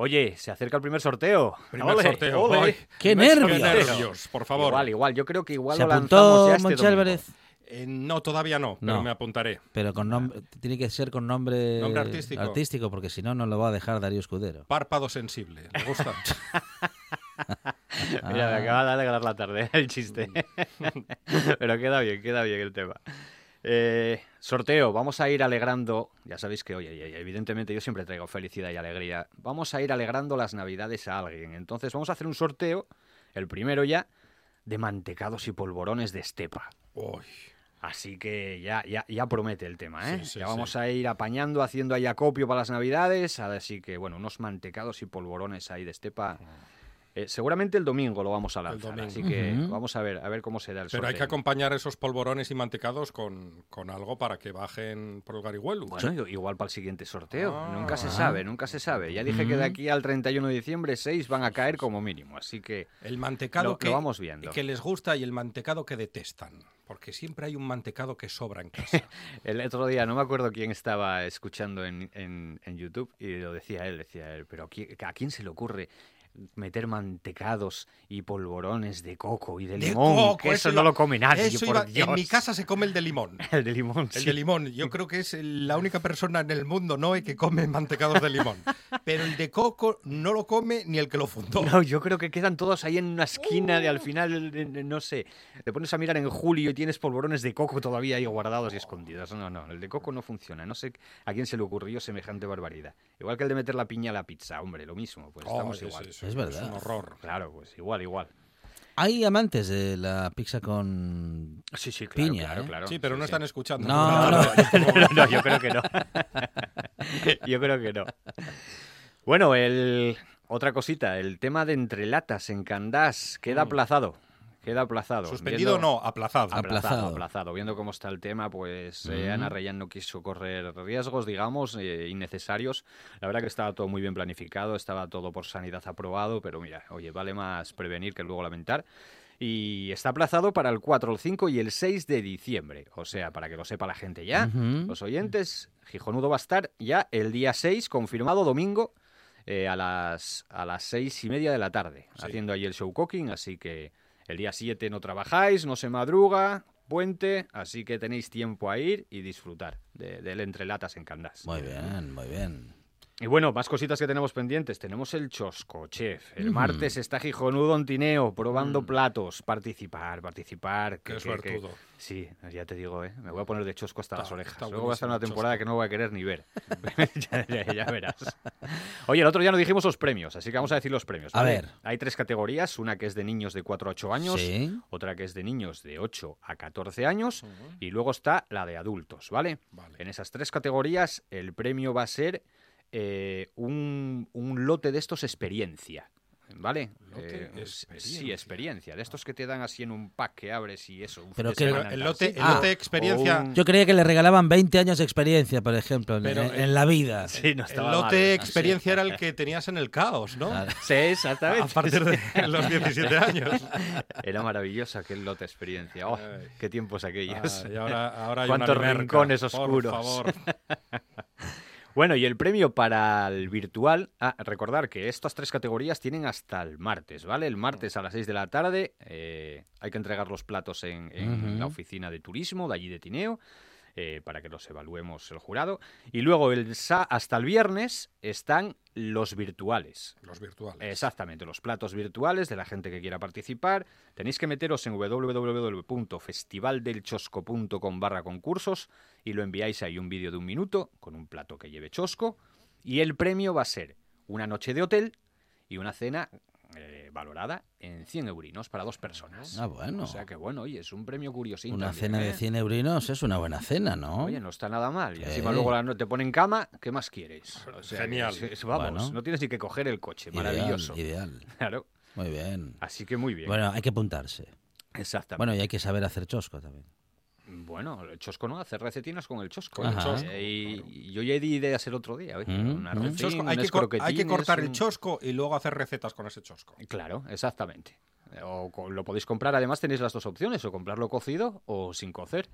Oye, se acerca el primer sorteo. Primer ¡Ole, sorteo. ole! ¡Qué nervios! nervios, por favor. Igual, igual. Yo creo que igual ¿Se lo apuntó lanzamos ya este. Álvarez? Eh, no, todavía no, pero No. me apuntaré. Pero con nombre, tiene que ser con nombre, Nombre artístico. porque si no, no lo va a dejar Darío Escudero. Párpado sensible. Me gusta. Mira, me Ah. acaba de alegrar la tarde el chiste. Pero queda bien, queda bien el tema. Eh, sorteo, vamos a ir alegrando, ya sabéis que, oye, oye, evidentemente yo siempre traigo felicidad y alegría. Vamos a ir alegrando las navidades a alguien. Entonces vamos a hacer un sorteo, el primero ya, de mantecados y polvorones de estepa. Uy, Así que ya, ya, ya promete el tema, ¿eh? Sí, sí, ya vamos sí. a ir apañando, haciendo ahí acopio para las navidades. Así que, bueno, unos mantecados y polvorones ahí de estepa. Eh, seguramente el domingo lo vamos a lanzar. domingo. Así que vamos a ver, a ver cómo se da el pero hay que acompañar esos polvorones y mantecados con, con algo para que bajen por el Garihuelu. Bueno, igual para el siguiente sorteo. Ah. nunca se sabe, nunca se sabe. Ya dije que de aquí al 31 de diciembre seis van a caer como mínimo. Así que El mantecado Lo- lo que, vamos viendo. que les gusta y el mantecado que detestan. Porque siempre hay un mantecado que sobra en casa. el otro día no me acuerdo quién estaba escuchando en, en- en YouTube y lo decía él, decía él, pero ¿a quién, a quién se le ocurre meter mantecados y polvorones de coco y de De limón? coco, que eso iba- no lo come nadie, eso por iba- Dios. En mi casa se come el de limón. El de limón, El sí. de limón. Yo creo que es la única persona en el mundo, Noé, que come mantecados de limón. Pero el de coco no lo come ni el que lo fundó. No, yo creo que quedan todos ahí en una esquina de al final, eh, eh, no sé, te pones a mirar en julio y tienes polvorones de coco todavía ahí guardados y escondidos. No, no, el de coco no funciona. No sé a quién se le ocurrió semejante barbaridad. Igual que el de meter la piña a la pizza, hombre, lo mismo, pues Oh, estamos es- igual. es- Es verdad. un horror. Claro, pues igual, igual. Hay amantes de la pizza con Sí, sí, claro, piña, claro, ¿eh? claro. Sí, pero no sí. están escuchando. No, no. no, no, yo creo que no. yo creo que no. Bueno, el otra cosita, el tema de entrelatas en Candás queda aplazado. Queda aplazado. Suspendido Viendo- no, aplazado. Apla- Aplazado, Aplazado. aplazado. Viendo cómo está el tema, pues eh, Ujú. Ana Reyán no quiso correr riesgos, digamos, eh, innecesarios. La verdad que estaba todo muy bien planificado, estaba todo por sanidad aprobado, pero mira, oye, vale más prevenir que luego lamentar. Y está aplazado para el 4, el 5 y el 6 de diciembre. O sea, para que lo sepa la gente ya, Ujú. los oyentes, Gijonudo va a estar ya el día 6, confirmado domingo, eh, a, las, a las 6 y media de la tarde, Sí. haciendo ahí el show cooking, así que el día 7 no trabajáis, no se madruga, puente, así que tenéis tiempo a ir y disfrutar de- del entrelatas en Candás. Muy bien, muy bien. Y bueno, más cositas que tenemos pendientes. Tenemos el Chosco Chef. El martes está Gijonudo en Tineo probando Mm. platos. Participar, participar. Qué que- que- suertudo. Sí, ya te digo, ¿eh? me voy a poner de chosco hasta Está- las orejas. Luego va a estar una temporada chosco. que no voy a querer ni ver. ya, ya- ya verás. Oye, el otro día no dijimos los premios, así que vamos a decir los premios. A ver. Hay tres categorías, una que es de niños de 4 a 8 años, Sí. otra que es de niños de 8 a 14 años y luego está la de adultos, ¿vale? Vale. En esas tres categorías el premio va a ser eh, un, un lote de estos experiencia. ¿Vale? Lote Eh, Sí, experiencia. experiencia. De estos que te dan así en un pack que abres y eso. Pero que- el lote, el Ah. lote experiencia. O un- Yo creía que le regalaban 20 años de experiencia, por ejemplo, en, Pero en- el- en la vida. Sí, no El lote mal. experiencia era el que tenías en el caos, ¿no? Claro. Sí, exactamente. A partir de los 17 años. Era maravilloso aquel lote experiencia. Oh, qué tiempos aquellos. Ah, y ahora, ahora hay Cuántos rincones por oscuros. favor. Bueno, y el premio para el virtual. Ah, recordar que estas tres categorías tienen hasta el martes, ¿vale? El martes a las 6 de la tarde eh, hay que entregar los platos en, la oficina de turismo de allí de Tineo. Eh, para que los evaluemos el jurado. Y luego el sa- hasta el viernes están los virtuales. Los virtuales. Exactamente, los platos virtuales de la gente que quiera participar. Tenéis que meteros en www.festivaldelchosco.com barra concursos y lo enviáis ahí un vídeo de un minuto con un plato que lleve chosco. Y el premio va a ser una noche de hotel y una cena eh, valorada en 100 eurinos para dos personas. Ah, bueno. O sea que bueno, oye, es un premio curiosín. Una también, cena de ¿eh? 100 eurinos es una buena cena, ¿no? Oye, no está nada mal. Y encima luego la no- te ponen cama, ¿qué más quieres? O sea, Genial. es- es- vamos, Bueno. no tienes ni que coger el coche. Ideal, Maravilloso. Ideal. Claro. Muy bien. Así que muy bien. Bueno, hay que apuntarse. Exactamente. Bueno, y hay que saber hacer chosco también. Bueno, el chosco no, hacer recetinas con el chosco. Con el Eh, chosco. y, yo ya di ideas el otro día. oye, Mm, una mm. El recín, chosco, hay, que hay cortar el chosco y luego hacer recetas con ese chosco. Claro, exactamente. O co- lo podéis comprar, además tenéis las dos opciones, o comprarlo cocido o sin cocer.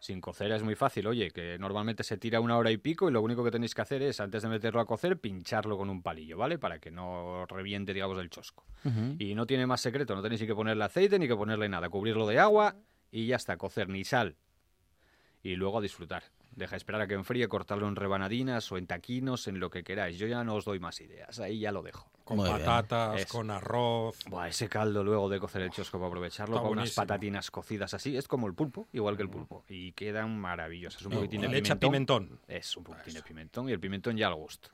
Sin cocer es muy fácil, oye, que normalmente se tira una hora y pico y lo único que tenéis que hacer es, antes de meterlo a cocer, pincharlo con un palillo, ¿vale? Para que no reviente, digamos, el chosco. Y no tiene más secreto, no tenéis ni que ponerle aceite ni que ponerle nada, cubrirlo de agua y ya está, cocer ni sal. Y luego a disfrutar. Deja esperar a que enfríe, cortarlo en rebanadinas o en taquinos, en lo que queráis. Yo ya no os doy más ideas, ahí ya lo dejo. Con Muy patatas, con arroz. Buah, ese caldo luego de cocer el chosco para aprovecharlo con unas patatinas cocidas así, es como el pulpo, igual que el pulpo. Y quedan maravillosas. Un poquitín de le echa pimentón. pimentón. Es un poquitín de pimentón y el pimentón ya al gusto.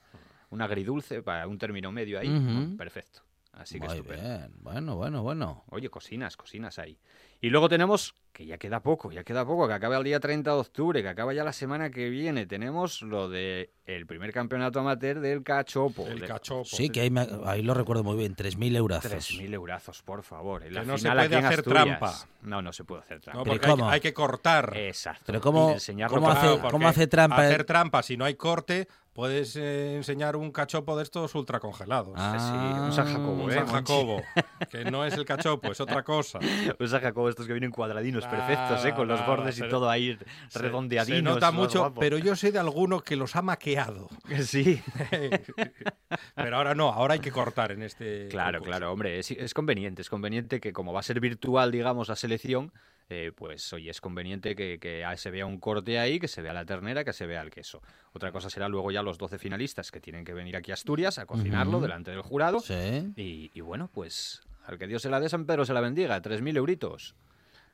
Un agridulce para un término medio ahí, perfecto. Así que Muy estupendo. bien. Bueno, bueno, bueno. Oye, cocinas, cocinas ahí. Y luego tenemos, que ya queda poco, ya queda poco, que acaba el día 30 de octubre, que acaba ya la semana que viene. Tenemos lo de el primer campeonato amateur del cachopo. El de- cachopo. Sí, que ahí, me- ahí lo recuerdo muy bien. 3.000 euros. 3.000 eurazos, por favor. En la Que no se puede hacer Asturias. trampa. No, no se puede hacer trampa. No, ¿Pero porque hay, cómo? hay que cortar. Exacto. Pero ¿cómo- cómo hace- Claro, cómo hace trampa Hacer el- trampa, si no hay corte, puedes eh, enseñar un cachopo de estos ultracongelados. Ah, Sí, un San Jacobo, un ¿eh? San? Jacobo, que no es el cachopo, es otra cosa. Un San Jacobo estos que vienen cuadradinos perfectos, ¿eh? Con los bordes y todo ahí redondeadinos. Se nota mucho, guapo. pero yo sé de alguno que los ha maqueado. Sí. pero ahora no, ahora hay que cortar en este. Claro, concurso. claro, hombre, es, es conveniente, es conveniente que como va a ser virtual, digamos, la selección, eh, pues oye, es conveniente que, que se vea un corte ahí, que se vea la ternera, que se vea el queso. Otra cosa será luego ya los 12 finalistas que tienen que venir aquí a Asturias a cocinarlo delante del jurado. Sí. Y, y bueno, pues al que Dios se la dé, San Pedro se la bendiga, 3.000 euritos.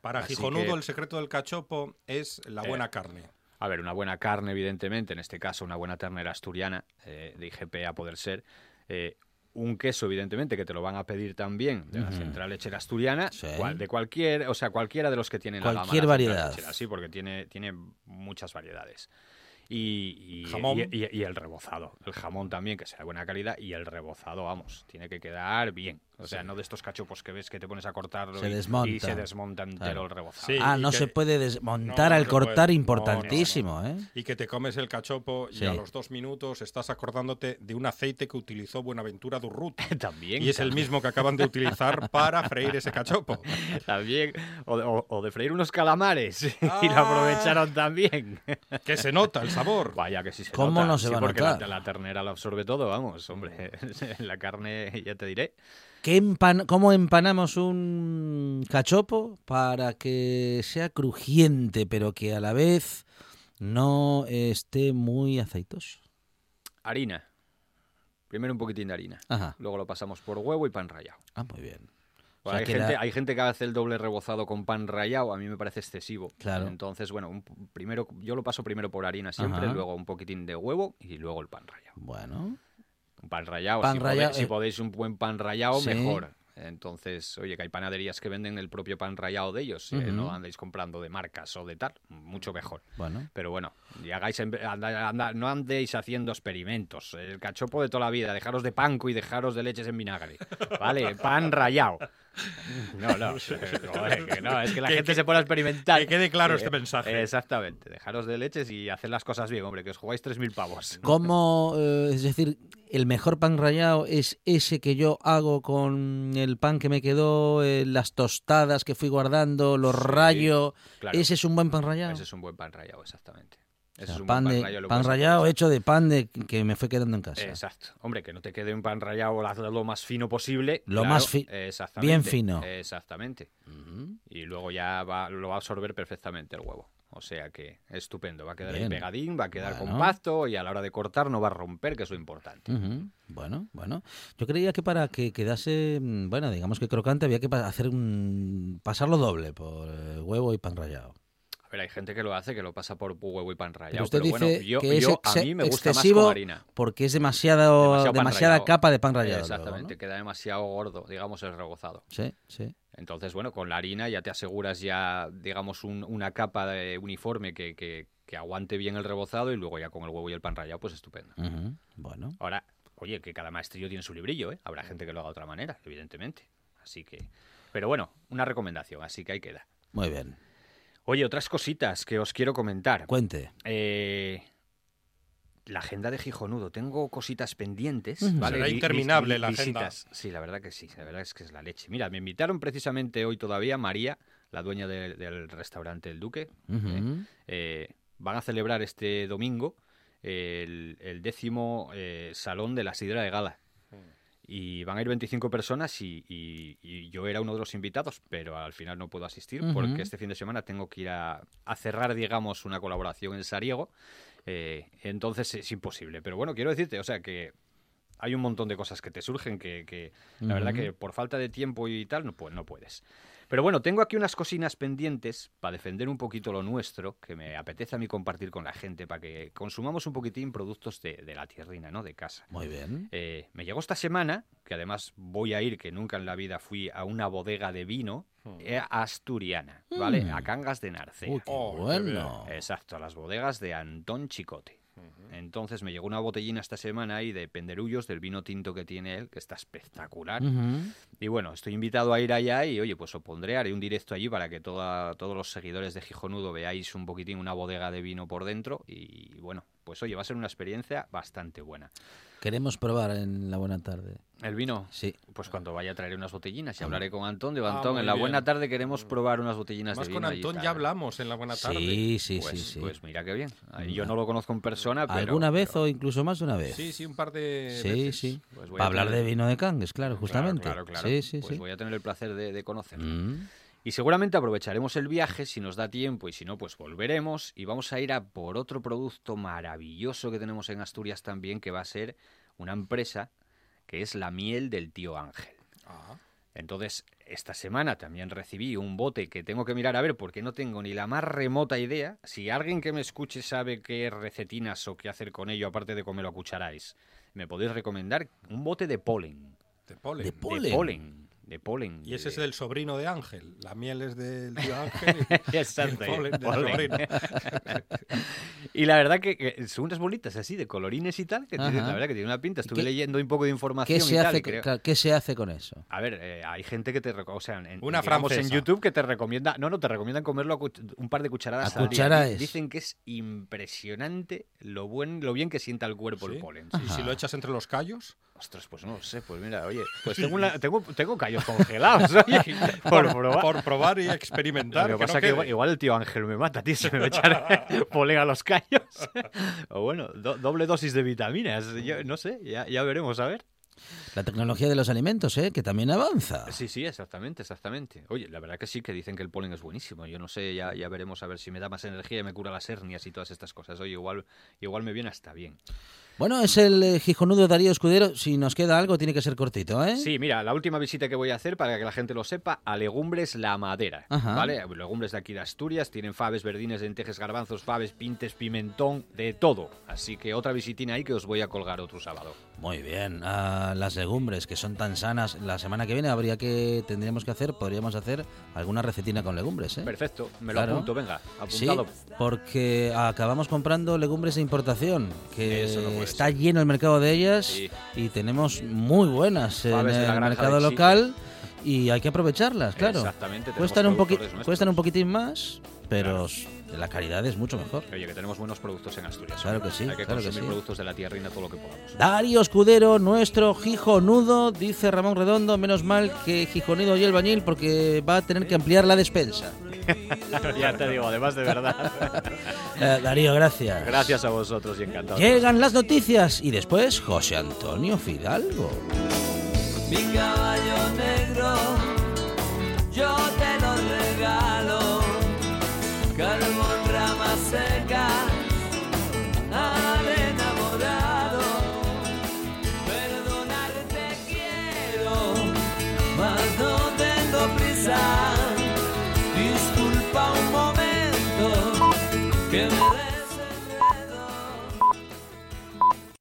Para Así Gijonudo, que- el secreto del cachopo es la Eh, buena carne. A ver, una buena carne, evidentemente, en este caso una buena ternera asturiana, eh, de IGP a poder ser. eh, un queso, evidentemente, que te lo van a pedir también de la central lechera asturiana, Sí. cual- de cualquier, o sea, cualquiera de los que tienen Cualquier la variedad. lechera, sí, porque tiene, tiene muchas variedades. Y, y- Jamón. y- y- y el rebozado. El jamón también, que sea de buena calidad, y el rebozado, vamos, tiene que quedar bien. O sea, no de estos cachopos que ves que te pones a cortarlo Se y, y se desmonta entero Claro. el rebozado. Sí. ah, y no que- se puede desmontar No, al no cortar, puede. importantísimo, ¿eh? Y que te comes el cachopo y Sí. a los dos minutos estás acordándote de un aceite que utilizó Buenaventura Durruti. También. Y es el mismo que acaban de utilizar para freír ese cachopo. También, o de, o- o de freír unos calamares y lo Ah. aprovecharon también. Que se nota el sabor. Vaya que sí se ¿Cómo nota. no se Sí, va a porque notar? La, la ternera lo absorbe todo, vamos, hombre. La carne, ya te diré. ¿Qué empan- ¿Cómo empanamos un cachopo para que sea crujiente, pero que a la vez no esté muy aceitoso? Harina. Primero un poquitín de harina. Ajá. Luego lo pasamos por huevo y pan rallado. Ah, muy bien. O sea, hay, gente, la- hay gente que hace el doble rebozado con pan rallado, a mí me parece excesivo. Claro. Entonces, bueno, un- primero, yo lo paso primero por harina siempre, Ajá. luego un poquitín de huevo y luego el pan rallado. Bueno, pan rallado, Pan si, rallado, podéis, si eh, podéis un buen pan rallado, sí. mejor. Entonces, oye, que hay panaderías que venden el propio pan rallado de ellos, eh, Ujú. no andéis comprando de marcas o de tal, mucho mejor. bueno. Pero bueno, y hagáis en- anda- anda- no andéis haciendo experimentos. El cachopo de toda la vida, dejaros de panco y dejaros de leches en vinagre. ¿Vale? Pan rallado. No, no, joder, que no, es que la Que- gente que- se pone a experimentar. que quede claro Eh, este mensaje. Exactamente, dejaros de leches y hacer las cosas bien, hombre, que os jugáis 3.000 pavos. ¿Cómo, eh, es decir, el mejor pan rallado es ese que yo hago con el pan que me quedó, eh, las tostadas que fui guardando, los Sí, rayos? Claro, ¿Ese es un buen pan rallado? ese es un buen pan rallado, exactamente. O Ese sea, es un pan, de, rallado, lo pan rallado hecho de pan de que me fue quedando en casa. Exacto. Hombre, que no te quede un pan rallado lo más fino posible. Lo claro, más fi- exactamente, bien fino. Exactamente. Y luego ya va- lo va a absorber perfectamente el huevo. O sea que estupendo. Va a quedar Bien. pegadín, va a quedar Bueno. compacto y a la hora de cortar no va a romper, que es lo importante. Bueno, bueno. Yo creía que para que quedase, mm, bueno, digamos que crocante había que hacer un pasarlo doble por eh, huevo y pan rallado. A ver, hay gente que lo hace, que lo pasa por huevo y pan rallado. Pero usted bueno, dice yo, que es yo- a mí me gusta más excesivo con harina. porque es demasiado, demasiada rallado. capa de pan rallado. luego, Exactamente, ¿no? queda demasiado gordo, digamos, el rebozado. Sí, sí. Entonces, bueno, con la harina ya te aseguras ya, digamos, un- una capa de uniforme que, que- que aguante bien el rebozado y luego ya con el huevo y el pan rallado, pues estupendo. Bueno, Ahora, oye, que cada maestrillo tiene su librillo, ¿eh? Habrá gente que lo haga de otra manera, evidentemente. Así que... Pero bueno, una recomendación, así que ahí queda. muy bien. Oye, otras cositas que os quiero comentar. Cuente. Eh, la agenda de Gijonudo. Tengo cositas pendientes. ¿vale? Será interminable la agenda. Sí, la verdad que sí. La verdad es que es la leche. Mira, me invitaron precisamente hoy todavía María, la dueña de- del restaurante El Duque. ¿eh? Eh, van a celebrar este domingo el, el décimo eh, salón de la Sidra de Gala. Y van a ir 25 personas y, y- y yo era uno de los invitados, pero al final no puedo asistir porque este fin de semana tengo que ir a, a cerrar, digamos, una colaboración en Sariego. eh, entonces es imposible. Pero bueno, quiero decirte, o sea, que hay un montón de cosas que te surgen que, que la verdad que por falta de tiempo y tal, no, pu- no puedes. Pero bueno, tengo aquí unas cocinas pendientes para defender un poquito lo nuestro, que me apetece a mí compartir con la gente, para que consumamos un poquitín productos de, de la tierrina, ¿no? De casa. Muy bien. Eh, me llegó esta semana, que además voy a ir, que nunca en la vida fui a una bodega de vino eh, asturiana, ¿vale? Mm. A Cangas de Narcea. Uy, qué bueno. Exacto, a las bodegas de Antón Chicote. Entonces me llegó una botellina esta semana ahí de penderullos del vino tinto que tiene él, que está espectacular. Y bueno, estoy invitado a ir allá y oye, pues os pondré, haré un directo allí para que toda, todos los seguidores de Gijonudo veáis un poquitín una bodega de vino por dentro. Y bueno, pues oye, va a ser una experiencia bastante buena. Queremos probar en la buena tarde. ¿El vino? Sí. Pues cuando vaya traeré unas botellinas y hablaré con Antón de Ah, Antón. muy en la bien. buena tarde queremos probar unas botellinas Más de con vino. allí y Antón ya hablamos en la buena tarde. Sí, sí, pues, sí, sí. Pues mira qué bien. Yo no lo conozco en persona, pero... ¿Alguna vez o incluso más de una vez? Sí, sí, un par de Sí, veces. sí. Pues voy Para a hablar tener- de vino de Cangues, claro, justamente. Claro, claro, claro. Sí, sí, pues sí. voy a tener el placer de, de conocerlo. Mm. Y seguramente aprovecharemos el viaje si nos da tiempo y si no, pues volveremos y vamos a ir a por otro producto maravilloso que tenemos en Asturias también, que va a ser una empresa que es la miel del tío Ángel. Ah, Entonces, esta semana también recibí un bote que tengo que mirar a ver porque no tengo ni la más remota idea. Si alguien que me escuche sabe qué recetinas o qué hacer con ello, aparte de comerlo a cucharáis, me podéis recomendar un bote de polen. de polen. De De Polen. De polen. Y ese es el sobrino de Ángel. La miel es del tío Ángel. y- Exacto, y el polen del polen. sobrino. y la verdad que, que son unas bolitas así de colorines y tal, que tiene- la verdad que tiene una pinta. Estuve leyendo un poco de información ¿Qué se, y tal. hace, y creo- ¿Qué se hace con eso? A ver, eh, hay gente que te o sea, en, Una digamos, en francesa. YouTube que te recomienda, no, no, te recomiendan comerlo un par de cucharadas A al día. cucharadas. Dicen que es impresionante lo buen, lo bien que sienta el cuerpo el ¿Sí? polen. Y si lo echas entre los callos, Ostras, pues no lo sé, pues mira, oye, pues tengo, una- tengo, tengo callos congelados, oye, por probar. por probar y experimentar. Lo que que pasa no que igual, igual el tío Ángel me mata, tío, se me va a echar polen a los callos. o bueno, do- doble dosis de vitaminas, yo no sé, ya, ya veremos, a ver. La tecnología de los alimentos, ¿eh? Que también avanza. Sí, sí, exactamente, exactamente. Oye, la verdad que sí, que dicen que el polen es buenísimo. Yo no sé, ya, ya veremos a ver si me da más energía y me cura las hernias y todas estas cosas. Oye, igual, igual me viene hasta bien. Bueno, es el eh, Gijonudo Darío Escudero. Si nos queda algo, tiene que ser cortito, ¿eh? Sí, mira, la última visita que voy a hacer, para que la gente lo sepa, a Legumbres La Madera. Ajá. ¿Vale? Legumbres de aquí de Asturias, tienen faves, verdines, lentejas, garbanzos, faves, pintes, pimentón, de todo. Así que otra visitina ahí que os voy a colgar otro sábado. Muy bien. Ah, las legumbres, que son tan sanas. La semana que viene habría que, tendríamos que hacer, podríamos hacer alguna recetina con legumbres, ¿eh? Perfecto, me lo Claro. apunto, venga, Sí, apuntado. porque acabamos comprando legumbres de importación, que Eso no puede está ser. lleno el mercado de ellas Sí. y tenemos muy buenas en el mercado local y hay que aprovecharlas, claro. Exactamente, Cuestan un, cuestan un poquitín más, pero Claro. la calidad es mucho mejor. Oye, que tenemos buenos productos en Asturias. Claro hombre. que sí, Hay que claro que consumir sí. productos de la tierrina todo lo que podamos. Darío Escudero, nuestro Gijonudo, dice Ramón Redondo, menos mal que Gijonido y el bañil porque va a tener que ampliar la despensa. ya te digo, además de verdad. Eh, Darío, gracias. Gracias a vosotros y encantado. Llegan las noticias y después José Antonio Fidalgo. Mi caballo negro, yo te lo regalo. Carbón, rama seca, al enamorado. Perdonarte quiero, mas no tengo prisa. Disculpa un momento que me